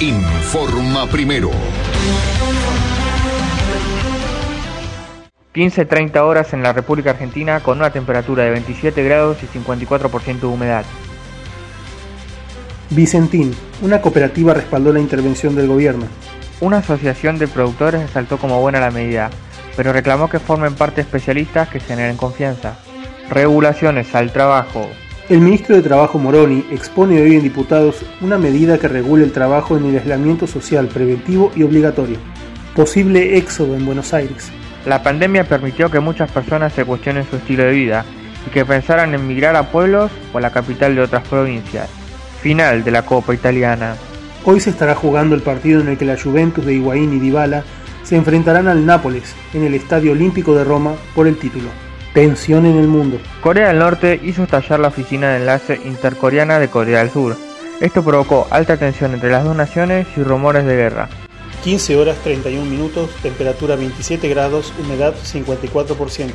informa primero. 15-30 horas en la República Argentina con una temperatura de 27 grados y 54% de humedad. Vicentín, una cooperativa respaldó la intervención del gobierno. Una asociación de productores resaltó como buena la medida, pero reclamó que formen parte especialistas que generen confianza. Regulaciones al trabajo. El ministro de Trabajo Moroni expone hoy en diputados una medida que regule el trabajo en el aislamiento social preventivo y obligatorio. Posible éxodo en Buenos Aires. La pandemia permitió que muchas personas se cuestionen su estilo de vida y que pensaran en migrar a pueblos o a la capital de otras provincias. Final de la Copa Italiana. Hoy se estará jugando el partido en el que la Juventus de Higuaín y Dybala se enfrentarán al Nápoles en el Estadio Olímpico de Roma por el título. Tensión en el mundo. Corea del Norte hizo estallar la oficina de enlace intercoreana de Corea del Sur. Esto provocó alta tensión entre las dos naciones y rumores de guerra. 15 horas 31 minutos, temperatura 27 grados, humedad 54%.